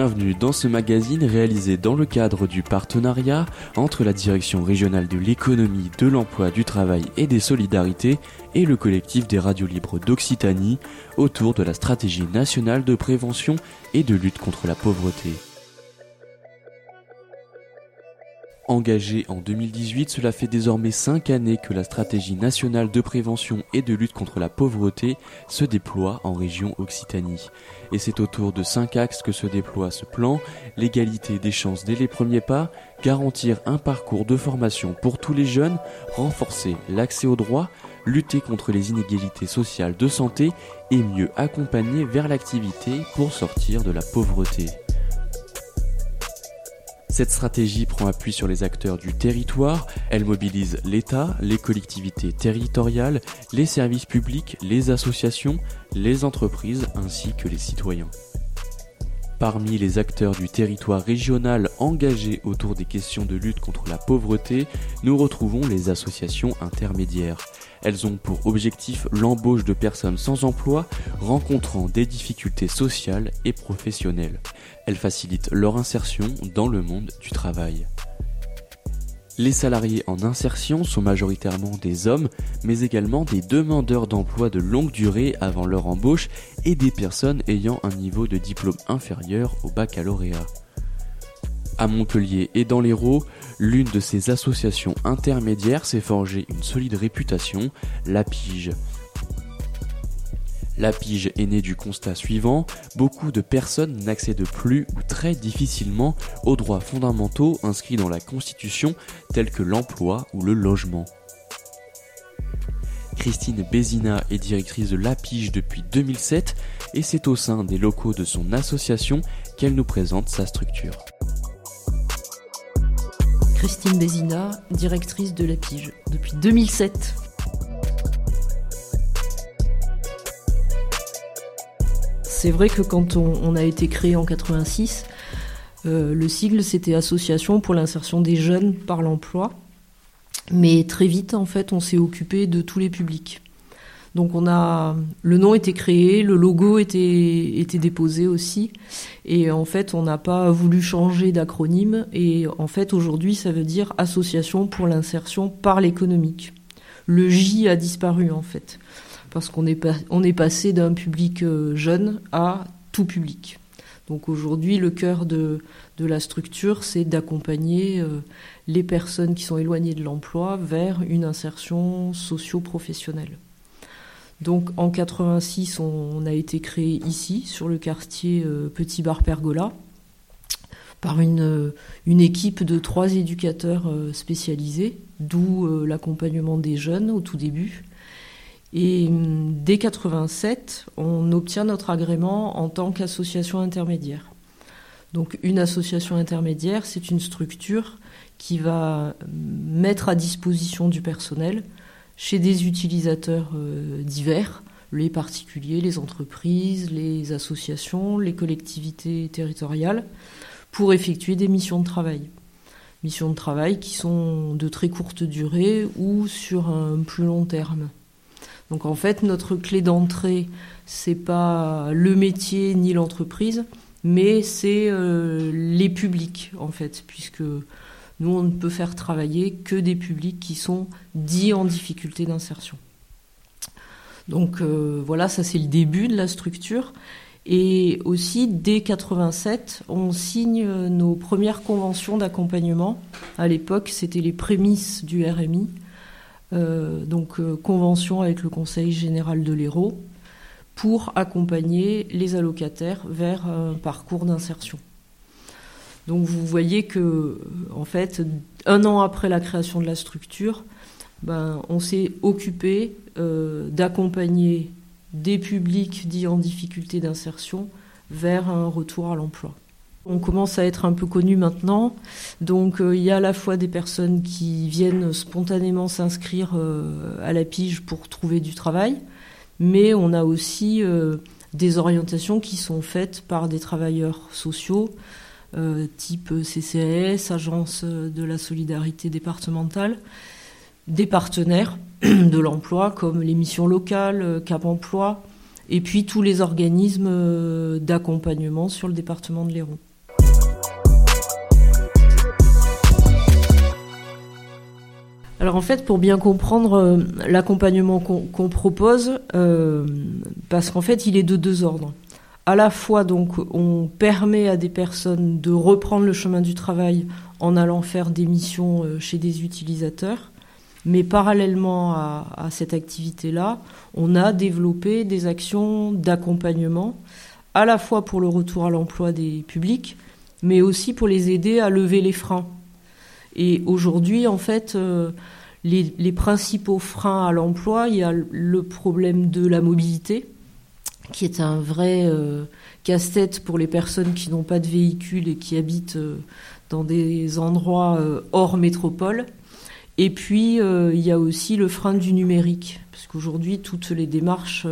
Bienvenue dans ce magazine réalisé dans le cadre du partenariat entre la Direction régionale de l'économie, de l'emploi, du travail et des solidarités et le collectif des radios libres d'Occitanie autour de la stratégie nationale de prévention et de lutte contre la pauvreté. Engagée en 2018, cela fait désormais 5 années que la stratégie nationale de prévention et de lutte contre la pauvreté se déploie en région Occitanie. Et c'est autour de 5 axes que se déploie ce plan, l'égalité des chances dès les premiers pas, garantir un parcours de formation pour tous les jeunes, renforcer l'accès aux droits, lutter contre les inégalités sociales de santé et mieux accompagner vers l'activité pour sortir de la pauvreté. Cette stratégie prend appui sur les acteurs du territoire, elle mobilise l'État, les collectivités territoriales, les services publics, les associations, les entreprises ainsi que les citoyens. Parmi les acteurs du territoire régional engagés autour des questions de lutte contre la pauvreté, nous retrouvons les associations intermédiaires. Elles ont pour objectif l'embauche de personnes sans emploi rencontrant des difficultés sociales et professionnelles. Elles facilitent leur insertion dans le monde du travail. Les salariés en insertion sont majoritairement des hommes, mais également des demandeurs d'emploi de longue durée avant leur embauche et des personnes ayant un niveau de diplôme inférieur au baccalauréat. À Montpellier et dans l'Hérault, l'une de ces associations intermédiaires s'est forgée une solide réputation, la Pige. La Pige est née du constat suivant, beaucoup de personnes n'accèdent plus ou très difficilement aux droits fondamentaux inscrits dans la Constitution tels que l'emploi ou le logement. Christine Bézina est directrice de La Pige depuis 2007 et c'est au sein des locaux de son association qu'elle nous présente sa structure. Christine Bézina, directrice de la Pige depuis 2007. C'est vrai que quand on, a été créé en 86, euh, le sigle c'était Association pour l'insertion des jeunes par l'emploi. Mais très vite, en fait, on s'est occupé de tous les publics. Donc on a le nom était créé, le logo était était déposé aussi et en fait on n'a pas voulu changer d'acronyme et en fait aujourd'hui ça veut dire association pour l'insertion par l'économique. Le J a disparu en fait parce qu'on est on est passé d'un public euh, jeune à tout public. Donc aujourd'hui le cœur de de la structure c'est d'accompagner euh, les personnes qui sont éloignées de l'emploi vers une insertion socio-professionnelle. Donc en 86, on, a été créé ici, sur le quartier euh, Petit Bar Pergola, par une, euh, équipe de trois éducateurs euh, spécialisés, d'où l'accompagnement des jeunes au tout début. Et hum, dès 87, on obtient notre agrément en tant qu'association intermédiaire. Donc une association intermédiaire, c'est une structure qui va mettre à disposition du personnel chez des utilisateurs euh, divers, les particuliers, les entreprises, les associations, les collectivités territoriales, pour effectuer des missions de travail. Missions de travail qui sont de très courte durée ou sur un plus long terme. Donc en fait, notre clé d'entrée, c'est pas le métier ni l'entreprise, mais c'est euh, les publics en fait, puisque nous, on ne peut faire travailler que des publics qui sont dits en difficulté d'insertion. Donc euh, voilà, ça c'est le début de la structure. Et aussi, dès 87, on signe nos premières conventions d'accompagnement. À l'époque, c'était les prémices du RMI. Euh, donc, euh, convention avec le Conseil général de l'Hérault pour accompagner les allocataires vers un parcours d'insertion. Donc vous voyez que, en fait, un an après la création de la structure, ben, on s'est occupé euh, d'accompagner des publics dits en difficulté d'insertion vers un retour à l'emploi. On commence à être un peu connu maintenant, donc euh, il y a à la fois des personnes qui viennent spontanément s'inscrire euh, à la pige pour trouver du travail, mais on a aussi des orientations qui sont faites par des travailleurs sociaux, euh, type CCAS, Agence de la solidarité départementale, des partenaires de l'emploi comme les missions locales, euh, Cap Emploi, et puis tous les organismes euh, d'accompagnement sur le département de l'Hérault. Alors en fait, pour bien comprendre l'accompagnement qu'on propose, parce qu'en fait, il est de deux ordres. À la fois, donc, on permet à des personnes de reprendre le chemin du travail en allant faire des missions euh, chez des utilisateurs, mais parallèlement à, cette activité-là, on a développé des actions d'accompagnement, à la fois pour le retour à l'emploi des publics, mais aussi pour les aider à lever les freins. Et aujourd'hui, en fait, euh, les, principaux freins à l'emploi, il y a le problème de la mobilité, qui est un vrai euh, casse-tête pour les personnes qui n'ont pas de véhicule et qui habitent euh, dans des endroits hors métropole. Et puis, il y a aussi le frein du numérique, parce qu'aujourd'hui, toutes les démarches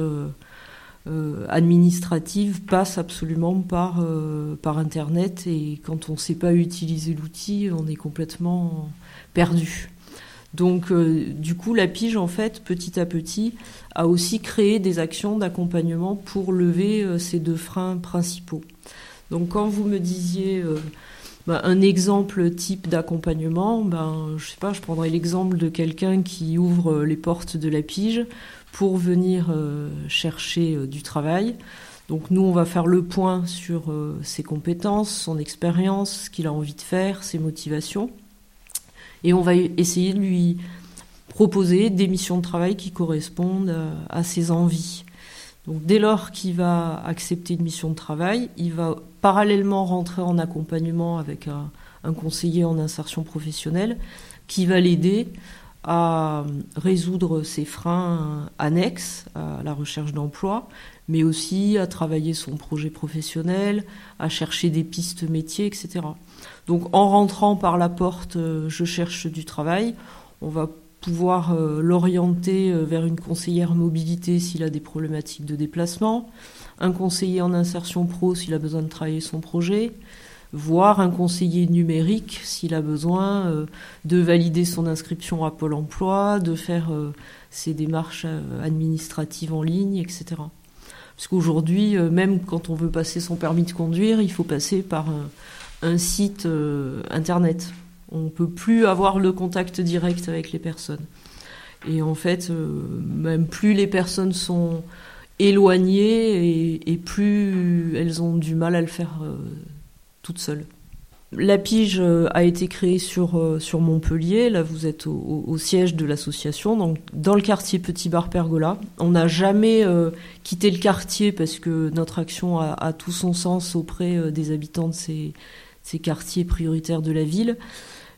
euh, administrative passe absolument par, euh, par Internet et quand on ne sait pas utiliser l'outil, on est complètement perdu. Donc, euh, du coup, la pige, en fait, petit à petit, a aussi créé des actions d'accompagnement pour lever ces deux freins principaux. Donc, quand vous me disiez bah, un exemple type d'accompagnement, ben, je sais pas, je prendrais l'exemple de quelqu'un qui ouvre les portes de la pige pour venir euh, chercher euh, du travail. Donc nous, on va faire le point sur euh, ses compétences, son expérience, ce qu'il a envie de faire, ses motivations. Et on va essayer de lui proposer des missions de travail qui correspondent à ses envies. Dès lors qu'il va accepter une mission de travail, il va parallèlement rentrer en accompagnement avec un, un conseiller en insertion professionnelle qui va l'aider à résoudre ces freins annexes à la recherche d'emploi, mais aussi à travailler son projet professionnel, à chercher des pistes métiers, etc. Donc en rentrant par la porte euh, Je cherche du travail, on va pouvoir euh, l'orienter euh, vers une conseillère mobilité s'il a des problématiques de déplacement, un conseiller en insertion pro s'il a besoin de travailler son projet, voire un conseiller numérique s'il a besoin de valider son inscription à Pôle Emploi, de faire ses démarches administratives en ligne, etc. Parce qu'aujourd'hui, même quand on veut passer son permis de conduire, il faut passer par un, site internet. On ne peut plus avoir le contact direct avec les personnes. Et en fait, même plus les personnes sont éloignées et, plus elles ont du mal à le faire toute seule. La pige euh, a été créée sur, euh, Montpellier. Là, vous êtes au, siège de l'association, donc dans le quartier Petit Bar Pergola. On n'a jamais euh, quitté le quartier parce que notre action a, tout son sens auprès des habitants de ces, ces, quartiers prioritaires de la ville.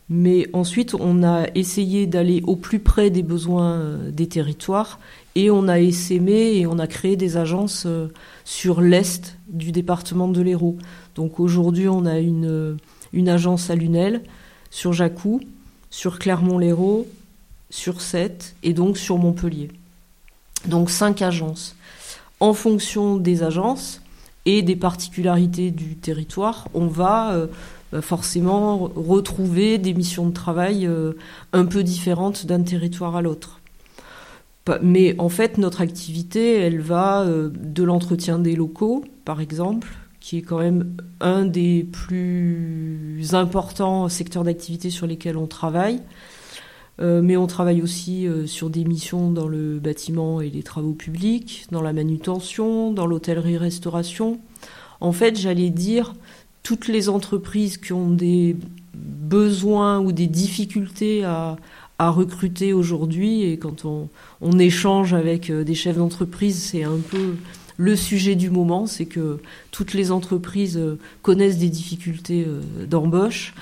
Mais ensuite, on a essayé d'aller au plus près des besoins des territoires et on a essaimé et on a créé des agences sur l'est du département de l'Hérault. Donc aujourd'hui, on a une, une agence à Lunel, sur Jacou, sur Clermont-Lérault, sur Sète et donc sur Montpellier. Donc cinq agences. En fonction des agences et des particularités du territoire, on va euh, bah, forcément retrouver des missions de travail euh, un peu différentes d'un territoire à l'autre. Mais en fait, notre activité, elle va euh, de l'entretien des locaux, par exemple, qui est quand même un des plus importants secteurs d'activité sur lesquels on travaille. Euh, mais on travaille aussi euh, sur des missions dans le bâtiment et les travaux publics, dans la manutention, dans l'hôtellerie-restauration. En fait, j'allais dire, toutes les entreprises qui ont des besoins ou des difficultés à, recruter aujourd'hui, et quand on, on échange avec euh, des chefs d'entreprise, c'est un peu le sujet du moment, c'est que toutes les entreprises connaissent des difficultés d'embauche.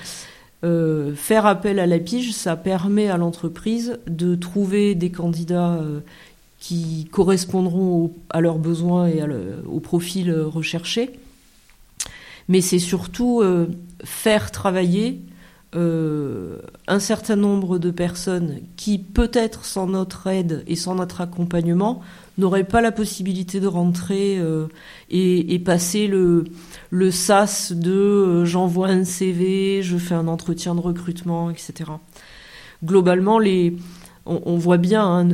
Euh, faire appel à la pige, ça permet à l'entreprise de trouver des candidats qui correspondront à leurs besoins et au profil recherché. Mais c'est surtout faire travailler un certain nombre de personnes qui, peut-être sans notre aide et sans notre accompagnement, n'aurait pas la possibilité de rentrer euh, et, passer le, le sas de euh, j'envoie un CV, je fais un entretien de recrutement, etc. Globalement, on, voit bien, hein,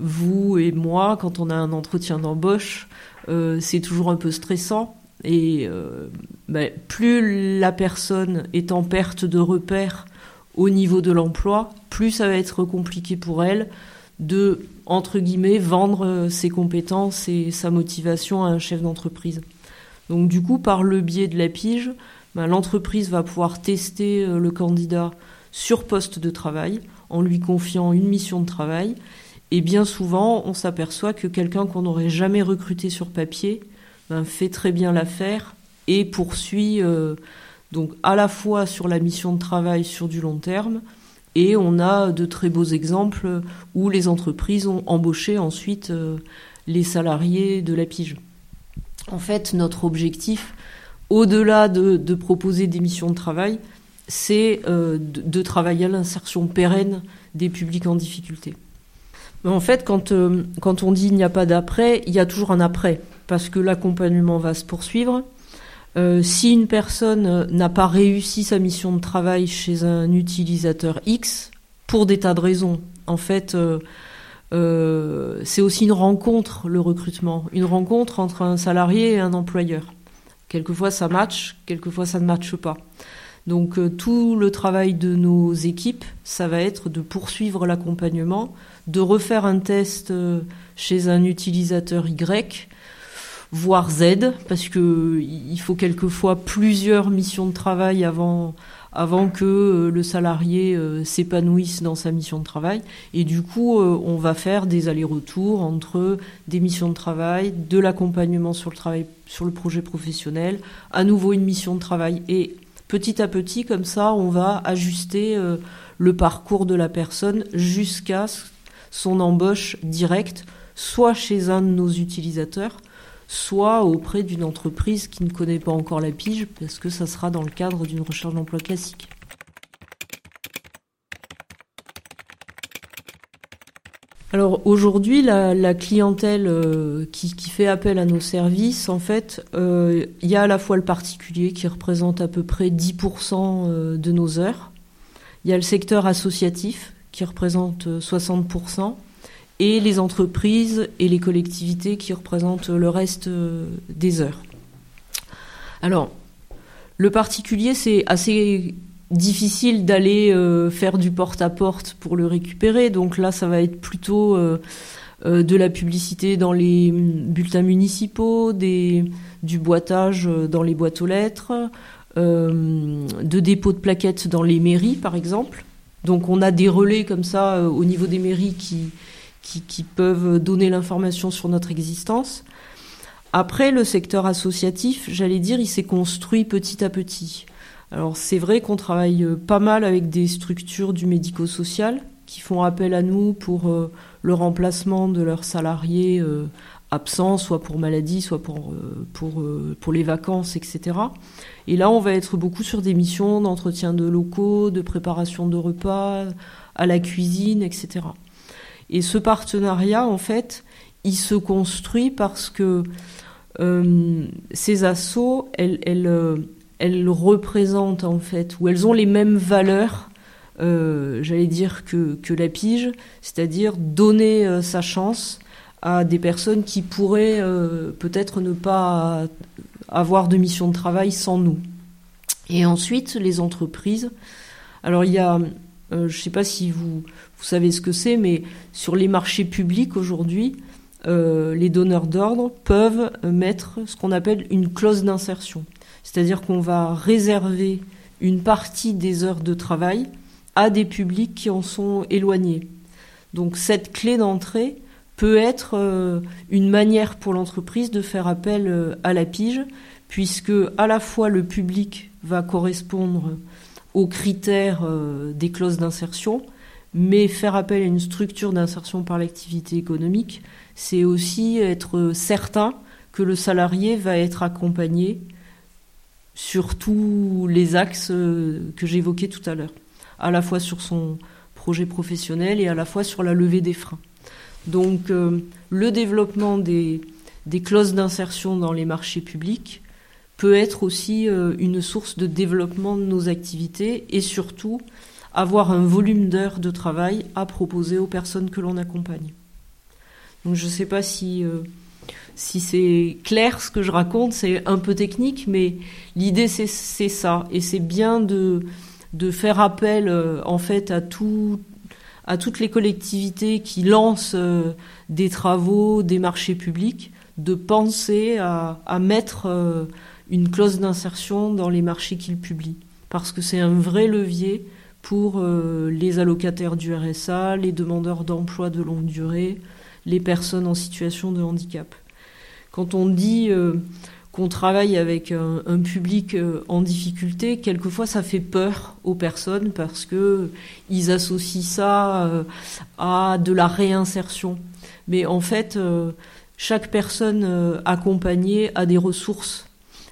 vous et moi, quand on a un entretien d'embauche, euh, c'est toujours un peu stressant. Et ben, plus la personne est en perte de repères au niveau de l'emploi, plus ça va être compliqué pour elle de, entre guillemets, vendre euh, ses compétences et sa motivation à un chef d'entreprise. Donc du coup, par le biais de la pige, ben, l'entreprise va pouvoir tester euh, le candidat sur poste de travail en lui confiant une mission de travail. Et bien souvent, on s'aperçoit que quelqu'un qu'on n'aurait jamais recruté sur papier ben, fait très bien l'affaire et poursuit euh, donc à la fois sur la mission de travail sur du long terme, et on a de très beaux exemples où les entreprises ont embauché ensuite euh, les salariés de la pige. En fait, notre objectif, au-delà de, proposer des missions de travail, c'est euh, de, travailler à l'insertion pérenne des publics en difficulté. Mais en fait, quand, euh, quand on dit il n'y a pas d'après, il y a toujours un après, parce que l'accompagnement va se poursuivre, euh, si une personne n'a pas réussi sa mission de travail chez un utilisateur X, pour des tas de raisons, en fait, euh, c'est aussi une rencontre, le recrutement, une rencontre entre un salarié et un employeur. Quelquefois ça match, quelquefois ça ne matche pas. Donc tout le travail de nos équipes, ça va être de poursuivre l'accompagnement, de refaire un test chez un utilisateur Y, voire Z, parce que il faut quelquefois plusieurs missions de travail avant avant que euh, le salarié euh, s'épanouisse dans sa mission de travail. Et du coup, euh, on va faire des allers-retours entre des missions de travail, de l'accompagnement sur le travail, sur le projet professionnel, à nouveau une mission de travail. Et petit à petit, comme ça, on va ajuster le parcours de la personne jusqu'à son embauche directe, soit chez un de nos utilisateurs, soit auprès d'une entreprise qui ne connaît pas encore la pige, parce que ça sera dans le cadre d'une recherche d'emploi classique. Alors aujourd'hui, la, clientèle euh, qui, fait appel à nos services, en fait, euh, il y a à la fois le particulier qui représente à peu près 10% euh, de nos heures, il y a le secteur associatif qui représente 60%, et les entreprises et les collectivités qui représentent le reste euh, des heures. Alors, le particulier, c'est assez difficile d'aller euh, faire du porte-à-porte pour le récupérer. Donc là, ça va être plutôt euh, de la publicité dans les bulletins municipaux, du boitage dans les boîtes aux lettres, de dépôts de plaquettes dans les mairies, par exemple. Donc on a des relais comme ça au niveau des mairies qui, qui, peuvent donner l'information sur notre existence. Après, le secteur associatif, j'allais dire, il s'est construit petit à petit. Alors c'est vrai qu'on travaille pas mal avec des structures du médico-social qui font appel à nous pour euh, le remplacement de leurs salariés euh, absents, soit pour maladie, soit pour, euh, pour, pour les vacances, etc. Et là, on va être beaucoup sur des missions d'entretien de locaux, de préparation de repas, à la cuisine, etc. Et ce partenariat, en fait, il se construit parce que euh, ces assauts, elles, euh, elles, représentent en fait, ou elles ont les mêmes valeurs, euh, j'allais dire, que, que la pige, c'est-à-dire donner sa chance à des personnes qui pourraient peut-être ne pas avoir de mission de travail sans nous. Et ensuite, les entreprises. Alors, il y a je ne sais pas si vous, vous savez ce que c'est, mais sur les marchés publics aujourd'hui, euh, les donneurs d'ordre peuvent mettre ce qu'on appelle une clause d'insertion. C'est-à-dire qu'on va réserver une partie des heures de travail à des publics qui en sont éloignés. Donc cette clé d'entrée peut être euh, une manière pour l'entreprise de faire appel à la pige, puisque à la fois le public va correspondre aux critères euh, des clauses d'insertion, mais faire appel à une structure d'insertion par l'activité économique, c'est aussi être certain que le salarié va être accompagné sur tous les axes euh, que j'évoquais tout à l'heure, à la fois sur son projet professionnel et à la fois sur la levée des freins. Donc euh, le développement des, clauses d'insertion dans les marchés publics, peut être aussi euh, une source de développement de nos activités et surtout avoir un volume d'heures de travail à proposer aux personnes que l'on accompagne. Donc je ne sais pas si, euh, si c'est clair ce que je raconte, c'est un peu technique, mais l'idée c'est ça. Et c'est bien de, de faire appel en fait à tout à toutes les collectivités qui lancent des travaux, des marchés publics, de penser à, à mettre une clause d'insertion dans les marchés qu'ils publient. Parce que c'est un vrai levier pour euh, les allocataires du RSA, les demandeurs d'emploi de longue durée, les personnes en situation de handicap. Quand on dit euh, qu'on travaille avec un, public euh, en difficulté, quelquefois ça fait peur aux personnes parce que ils associent ça à de la réinsertion. Mais en fait, chaque personne accompagnée a des ressources.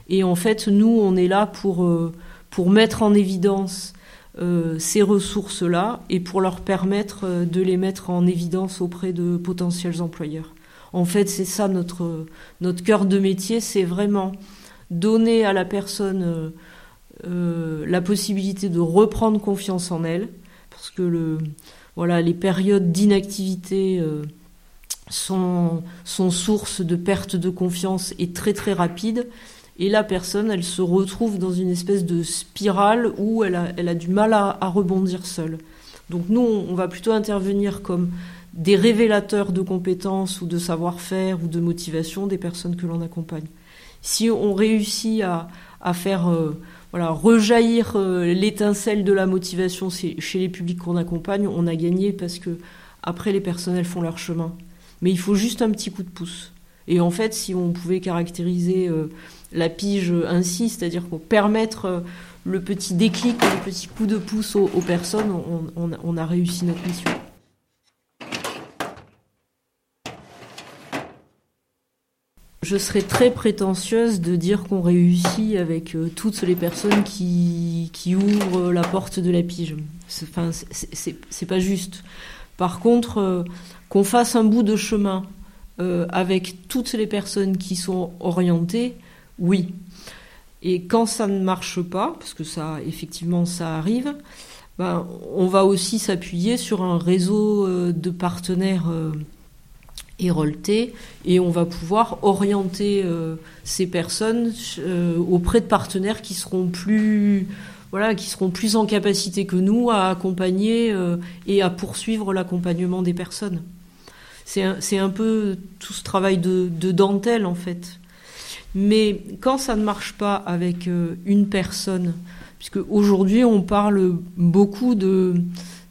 Et en fait, nous, on est là pour, pour mettre en évidence euh, ces ressources-là et pour leur permettre euh, de les mettre en évidence auprès de potentiels employeurs. En fait, c'est ça notre, notre cœur de métier, c'est vraiment donner à la personne euh, la possibilité de reprendre confiance en elle, parce que le, voilà, les périodes d'inactivité sont, sont source de perte de confiance et très très rapide. Et la personne, elle se retrouve dans une espèce de spirale où elle a, du mal à, rebondir seule. Donc nous, on va plutôt intervenir comme des révélateurs de compétences ou de savoir-faire ou de motivation des personnes que l'on accompagne. Si on réussit à, faire euh, voilà, rejaillir euh, l'étincelle de la motivation chez les publics qu'on accompagne, on a gagné parce que après les personnes elles font leur chemin. Mais il faut juste un petit coup de pouce. Et en fait, si on pouvait caractériser euh, la pige ainsi, c'est-à-dire pour permettre euh, le petit déclic, le petit coup de pouce aux, personnes, on, a réussi notre mission. Je serais très prétentieuse de dire qu'on réussit avec euh, toutes les personnes qui, ouvrent la porte de la pige. Pas juste. Par contre, euh, qu'on fasse un bout de chemin avec toutes les personnes qui sont orientées, oui. Et quand ça ne marche pas, parce que ça, effectivement, ça arrive, ben, on va aussi s'appuyer sur un réseau euh, de partenaires euh, héroltés et on va pouvoir orienter euh, ces personnes auprès de partenaires qui seront plus voilà, qui seront plus en capacité que nous à accompagner et à poursuivre l'accompagnement des personnes. C'est un, peu tout ce travail de dentelle en fait. Mais quand ça ne marche pas avec euh, une personne, puisque aujourd'hui on parle beaucoup de,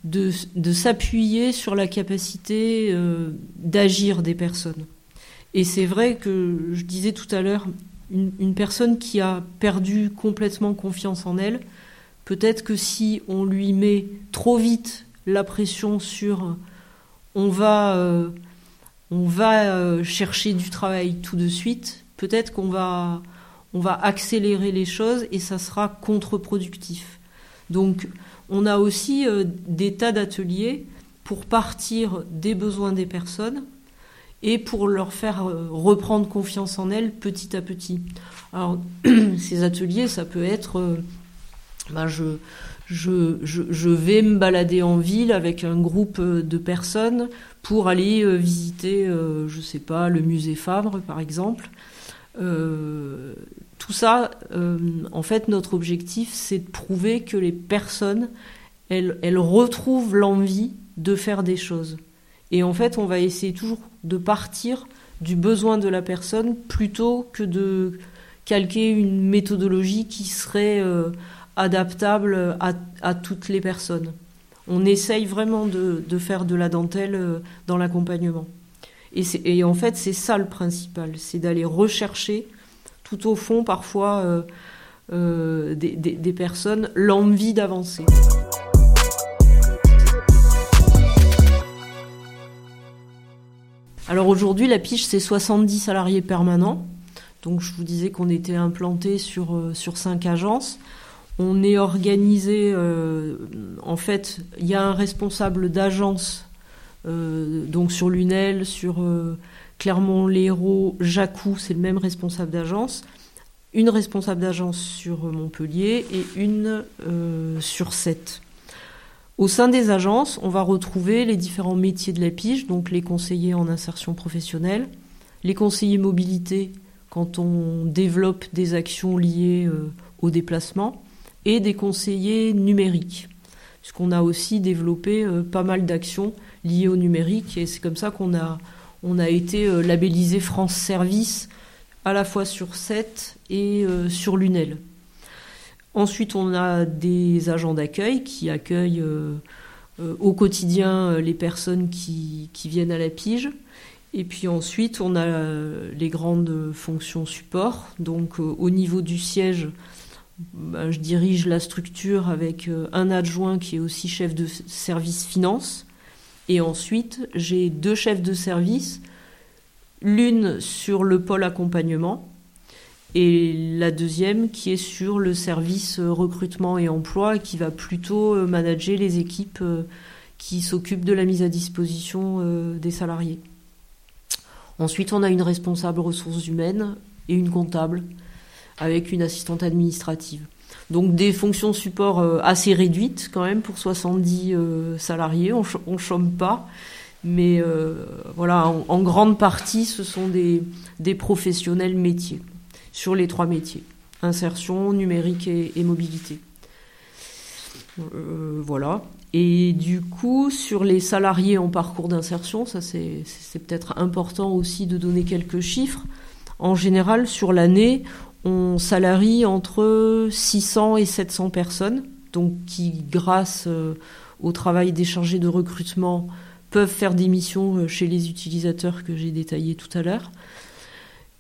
de, s'appuyer sur la capacité euh, d'agir des personnes. Et c'est vrai que je disais tout à l'heure, une, personne qui a perdu complètement confiance en elle, peut-être que si on lui met trop vite la pression sur on va, euh, on va chercher du travail tout de suite, peut-être qu'on va, on va accélérer les choses et ça sera contre-productif. Donc, on a aussi euh, des tas d'ateliers pour partir des besoins des personnes et pour leur faire euh, reprendre confiance en elles petit à petit. Alors, ces ateliers, ça peut être, euh, ben je, vais me balader en ville avec un groupe de personnes pour aller visiter, je sais pas, le musée Fabre, par exemple. Euh, tout ça, euh, en fait, notre objectif, c'est de prouver que les personnes, elles, retrouvent l'envie de faire des choses. Et en fait, on va essayer toujours de partir du besoin de la personne plutôt que de calquer une méthodologie qui serait euh, adaptable à, toutes les personnes. On essaye vraiment de faire de la dentelle dans l'accompagnement. Et, en fait, c'est ça le principal, c'est d'aller rechercher tout au fond, parfois, euh, euh, des, personnes, l'envie d'avancer. Alors aujourd'hui, la Piche, c'est 70 salariés permanents. Donc je vous disais qu'on était implanté sur, euh, sur 5 agences. On est organisé, en fait, il y a un responsable d'agence donc sur Lunel, sur euh, Clermont-Lérault, Jacou, c'est le même responsable d'agence. Une responsable d'agence sur Montpellier et une euh, sur Sète. Au sein des agences, on va retrouver les différents métiers de la pige, donc les conseillers en insertion professionnelle, les conseillers mobilité quand on développe des actions liées au déplacement, et des conseillers numériques, puisqu'on a aussi développé pas mal d'actions liées au numérique, et c'est comme ça qu'on a, été labellisé France Service à la fois sur 7 et sur Lunel. Ensuite, on a des agents d'accueil qui accueillent euh, au quotidien euh, les personnes qui, viennent à la pige. Et puis ensuite, on a euh, les grandes fonctions support. Donc au niveau du siège, bah, je dirige la structure avec un adjoint qui est aussi chef de service finance. Et ensuite, j'ai deux chefs de service, l'une sur le pôle accompagnement et la deuxième qui est sur le service euh, recrutement et emploi qui va plutôt euh, manager les équipes euh, qui s'occupent de la mise à disposition des salariés. Ensuite, on a une responsable ressources humaines et une comptable avec une assistante administrative. Donc des fonctions support assez réduites quand même pour 70 salariés, on ne chôme pas. Mais voilà, en, grande partie, ce sont des professionnels métiers sur les trois métiers insertion, numérique et, mobilité. Euh, voilà. Et du coup, sur les salariés en parcours d'insertion, ça c'est peut-être important aussi de donner quelques chiffres. En général, sur l'année, on salarie entre 600 et 700 personnes, donc qui, grâce euh, au travail des chargés de recrutement, peuvent faire des missions euh, chez les utilisateurs que j'ai détaillés tout à l'heure.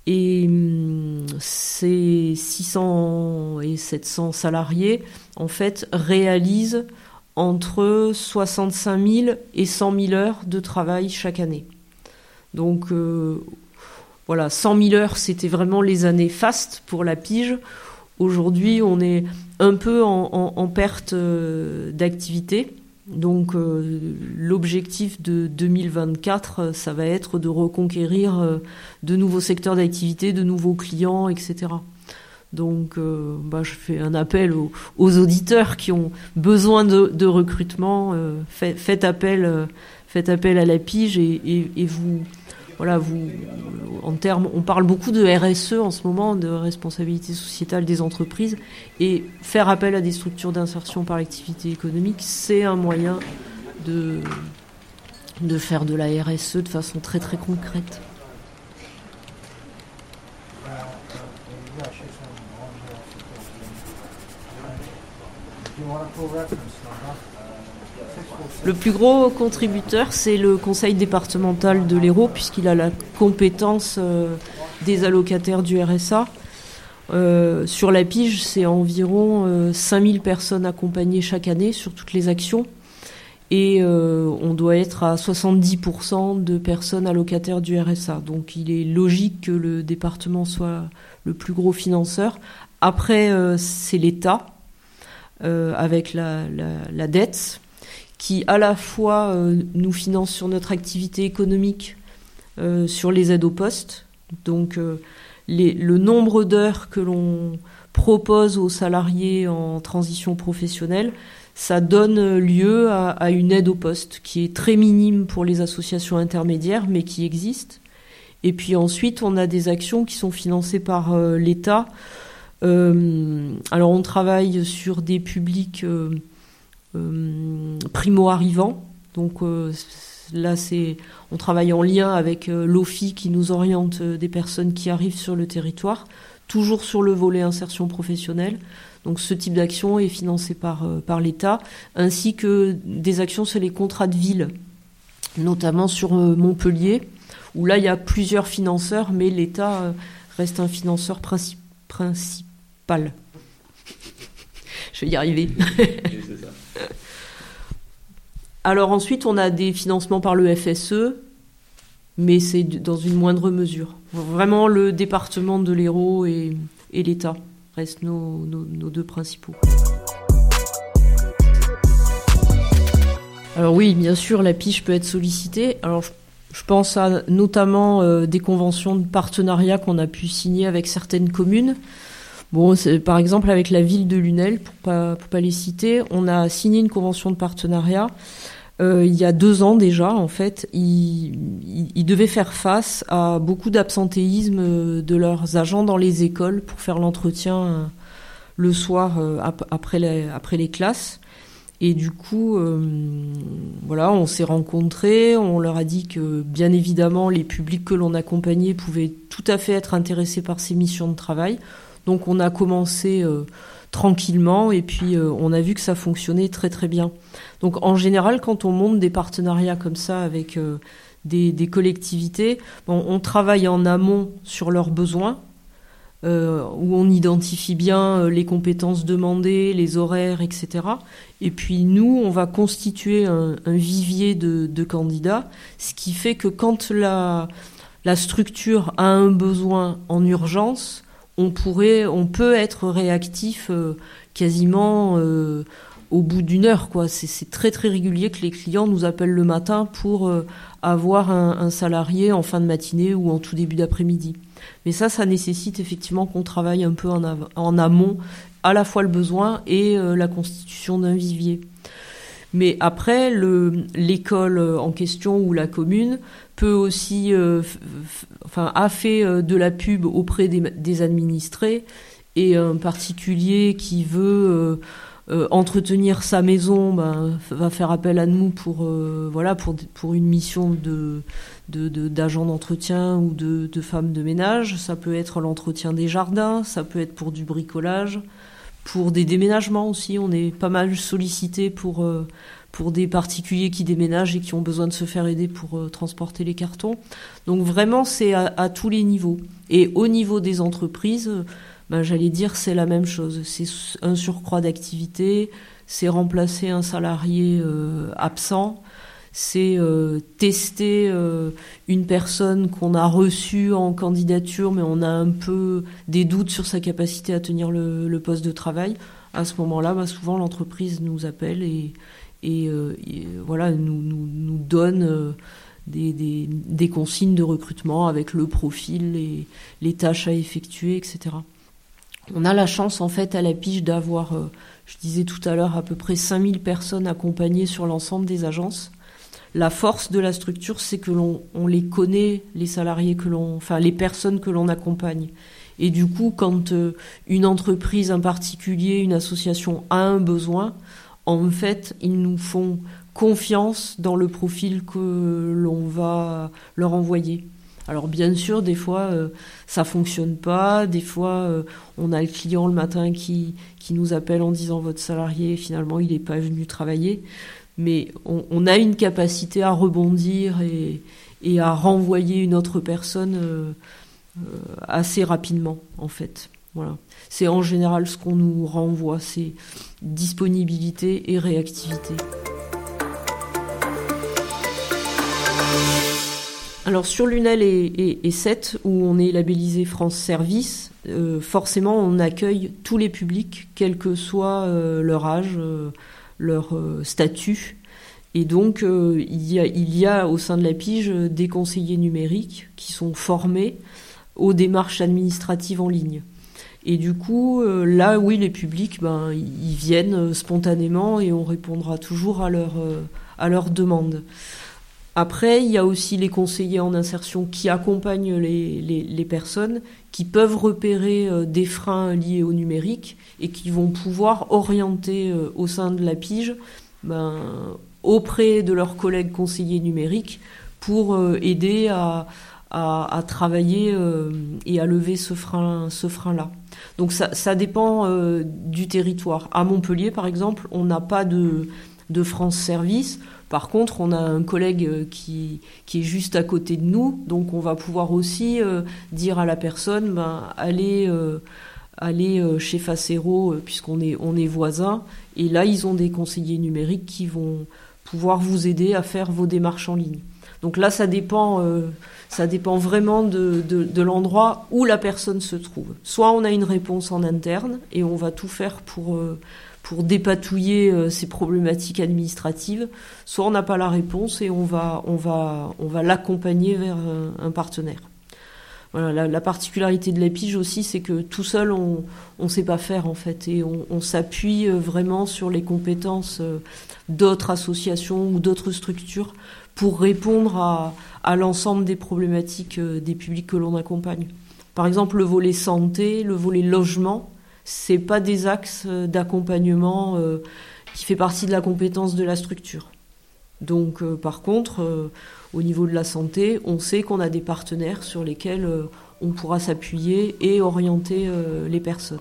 Et hum, ces 600 et 700 salariés, en fait, réalisent entre 65 000 et 100 000 heures de travail chaque année. Donc euh, voilà, 100 000 heures, c'était vraiment les années fastes pour la pige. Aujourd'hui, on est un peu en perte euh, d'activité. Donc euh, l'objectif de 2024, euh, ça va être de reconquérir de nouveaux secteurs d'activité, de nouveaux clients, etc. Donc bah, je fais un appel aux, auditeurs qui ont besoin de, recrutement. faites appel à la pige et vous voilà, vous, en termes, on parle beaucoup de RSE en ce moment, de responsabilité sociétale des entreprises, et faire appel à des structures d'insertion par l'activité économique, c'est un moyen de, de faire de la RSE de façon très très concrète. Le plus gros contributeur, c'est le conseil départemental de l'Hérault, puisqu'il a la compétence euh, des allocataires du RSA. Euh, sur la pige, c'est environ 5000 euh, personnes accompagnées chaque année sur toutes les actions. Et on doit être à 70% de personnes allocataires du RSA. Donc il est logique que le département soit le plus gros financeur. Après, c'est l'État, avec la dette qui à la fois euh, nous finance sur notre activité économique, euh, sur les aides au poste. Donc euh, le nombre d'heures que l'on propose aux salariés en transition professionnelle, ça donne lieu à, une aide au poste qui est très minime pour les associations intermédiaires, mais qui existe. Et puis ensuite, on a des actions qui sont financées par l'État. alors on travaille sur des publics euh, primo-arrivants. Donc euh, là, on travaille en lien avec euh, l'OFI qui nous oriente des personnes qui arrivent sur le territoire, toujours sur le volet insertion professionnelle. Donc ce type d'action est financé par, par l'État, ainsi que des actions sur les contrats de ville, notamment sur Montpellier, où là il y a plusieurs financeurs, mais l'État reste un financeur principal. Je vais y arriver. Alors ensuite, on a des financements par le FSE, mais c'est dans une moindre mesure. Vraiment, le département de l'Hérault et, l'État restent nos, deux principaux. Alors oui, bien sûr, la piche peut être sollicitée. Alors je, pense à notamment euh, des conventions de partenariat qu'on a pu signer avec certaines communes. Par exemple, avec la ville de Lunel, pour pas, pour pas les citer, on a signé une convention de partenariat. Euh, il y a deux ans déjà, en fait, ils, devaient faire face à beaucoup d'absentéisme de leurs agents dans les écoles pour faire l'entretien le soir après, les, après les classes. Et du coup, voilà, on s'est rencontrés, on leur a dit que bien évidemment les publics que l'on accompagnait pouvaient tout à fait être intéressés par ces missions de travail. Donc on a commencé tranquillement et puis on a vu que ça fonctionnait très très bien. Donc en général, quand on monte des partenariats comme ça avec des, collectivités. on travaille en amont sur leurs besoins, euh, où on identifie bien euh, les compétences demandées, les horaires, etc. Et puis nous, on va constituer un, vivier de, candidats, ce qui fait que quand la, structure a un besoin en urgence, on pourrait, on peut être réactif euh, quasiment au bout d'une heure. Quoi. C'est, très très régulier que les clients nous appellent le matin pour avoir un, salarié en fin de matinée ou en tout début d'après-midi. Mais ça, ça nécessite effectivement qu'on travaille un peu en, amont, à la fois le besoin et euh, la constitution d'un vivier. Mais après, l'école en question ou la commune peut aussi, euh, enfin, a fait euh, de la pub auprès des, administrés et un particulier qui veut euh, entretenir sa maison ben, va faire appel à nous pour voilà pour une mission de d'agent d'entretien ou de femme de ménage. Ça peut être l'entretien des jardins, ça peut être pour du bricolage, pour des déménagements aussi. On est pas mal sollicité pour euh, pour des particuliers qui déménagent et qui ont besoin de se faire aider pour transporter les cartons. Donc vraiment, c'est à, à, tous les niveaux. Et au niveau des entreprises, ben, j'allais dire c'est la même chose. C'est un surcroît d'activité, c'est remplacer un salarié euh, absent, c'est euh, tester euh, une personne qu'on a reçue en candidature, mais on a un peu des doutes sur sa capacité à tenir le, poste de travail. À ce moment-là, ben, souvent l'entreprise nous appelle et, et, voilà nous, donne des, consignes de recrutement avec le profil, les, les tâches à effectuer, etc. On a la chance en fait à la pige d'avoir, euh, je disais tout à l'heure, à peu près 5000 personnes accompagnées sur l'ensemble des agences. La force de la structure, c'est que l'on on les connaît, les salariés que l'on, enfin les personnes que l'on accompagne. Et du coup, quand euh, une entreprise, en particulier, une association a un besoin, en fait, ils nous font confiance dans le profil que l'on va leur envoyer. Alors bien sûr, des fois, euh, ça fonctionne pas. Des fois, euh, on a le client le matin qui, qui nous appelle en disant votre salarié, finalement, il n'est pas venu travailler. Mais on, a une capacité à rebondir et, à renvoyer une autre personne euh, assez rapidement, en fait. Voilà. C'est en général ce qu'on nous renvoie, c'est disponibilité et réactivité. Alors sur Lunel et, et, 7, où on est labellisé France Service, euh, forcément on accueille tous les publics, quel que soit euh, leur âge, euh, leur statut. Et donc il y, a, il, y a, au sein de la pige des conseillers numériques qui sont formés aux démarches administratives en ligne. Et du coup, là, oui, les publics, ben, ils viennent spontanément et on répondra toujours à leur, à leurs demandes. Après, il y a aussi les conseillers en insertion qui accompagnent les, personnes, qui peuvent repérer euh, des freins liés au numérique et qui vont pouvoir orienter euh, au sein de la pige ben, auprès de leurs collègues conseillers numériques pour euh, aider à, travailler et à lever ce frein, ce frein-là. Donc ça, dépend du territoire. À Montpellier, par exemple, on n'a pas de, de France Service. Par contre, on a un collègue euh, qui, qui est juste à côté de nous, donc on va pouvoir aussi euh, dire à la personne, ben, allez, euh, chez Facero, puisqu'on est, on est voisins, et là, ils ont des conseillers numériques qui vont pouvoir vous aider à faire vos démarches en ligne. Donc là, ça dépend, ça dépend vraiment de, de l'endroit où la personne se trouve. Soit on a une réponse en interne, et on va tout faire pour pour dépatouiller euh, ces problématiques administratives, soit on n'a pas la réponse et on va, l'accompagner vers un, partenaire. La, particularité de l'épige aussi, c'est que tout seul, on ne sait pas faire en fait, et on, s'appuie euh, vraiment sur les compétences euh, d'autres associations ou d'autres structures pour répondre à, à l'ensemble des problématiques des publics que l'on accompagne. Par exemple, le volet santé, le volet logement, c'est pas des axes d'accompagnement qui fait partie de la compétence de la structure. Donc, par contre, au niveau de la santé, on sait qu'on a des partenaires sur lesquels on pourra s'appuyer et orienter les personnes.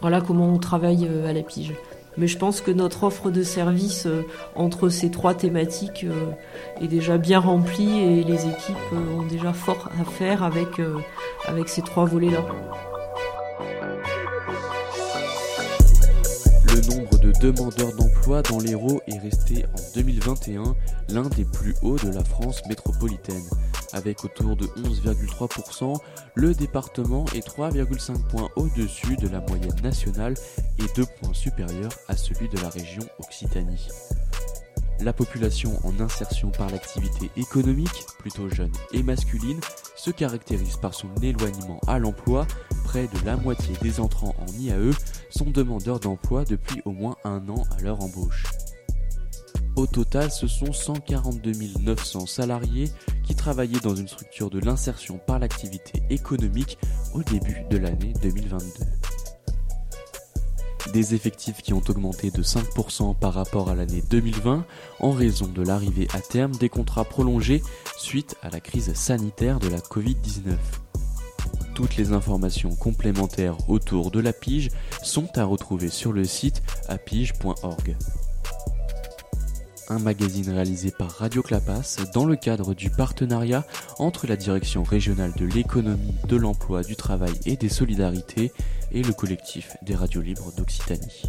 Voilà comment on travaille à la pige. Mais je pense que notre offre de service euh, entre ces trois thématiques euh, est déjà bien remplie et les équipes euh, ont déjà fort à faire avec, avec ces trois volets-là. Le nombre de demandeurs d'emploi dans l'Hérault est resté en 2021 l'un des plus hauts de la France métropolitaine. Avec autour de 11,3%, le département est 3,5 points au-dessus de la moyenne nationale et 2 points supérieur à celui de la région Occitanie. La population en insertion par l'activité économique, plutôt jeune et masculine, se caractérise par son éloignement à l'emploi. Près de la moitié des entrants en IAE sont demandeurs d'emploi depuis au moins un an à leur embauche. Au total, ce sont 142 900 salariés qui travaillaient dans une structure de l'insertion par l'activité économique au début de l'année 2022. Des effectifs qui ont augmenté de 5% par rapport à l'année 2020 en raison de l'arrivée à terme des contrats prolongés suite à la crise sanitaire de la Covid-19. Toutes les informations complémentaires autour de la pige sont à retrouver sur le site apige.org un magazine réalisé par Radio Clapas dans le cadre du partenariat entre la Direction régionale de l'économie, de l'emploi, du travail et des solidarités et le collectif des radios libres d'Occitanie.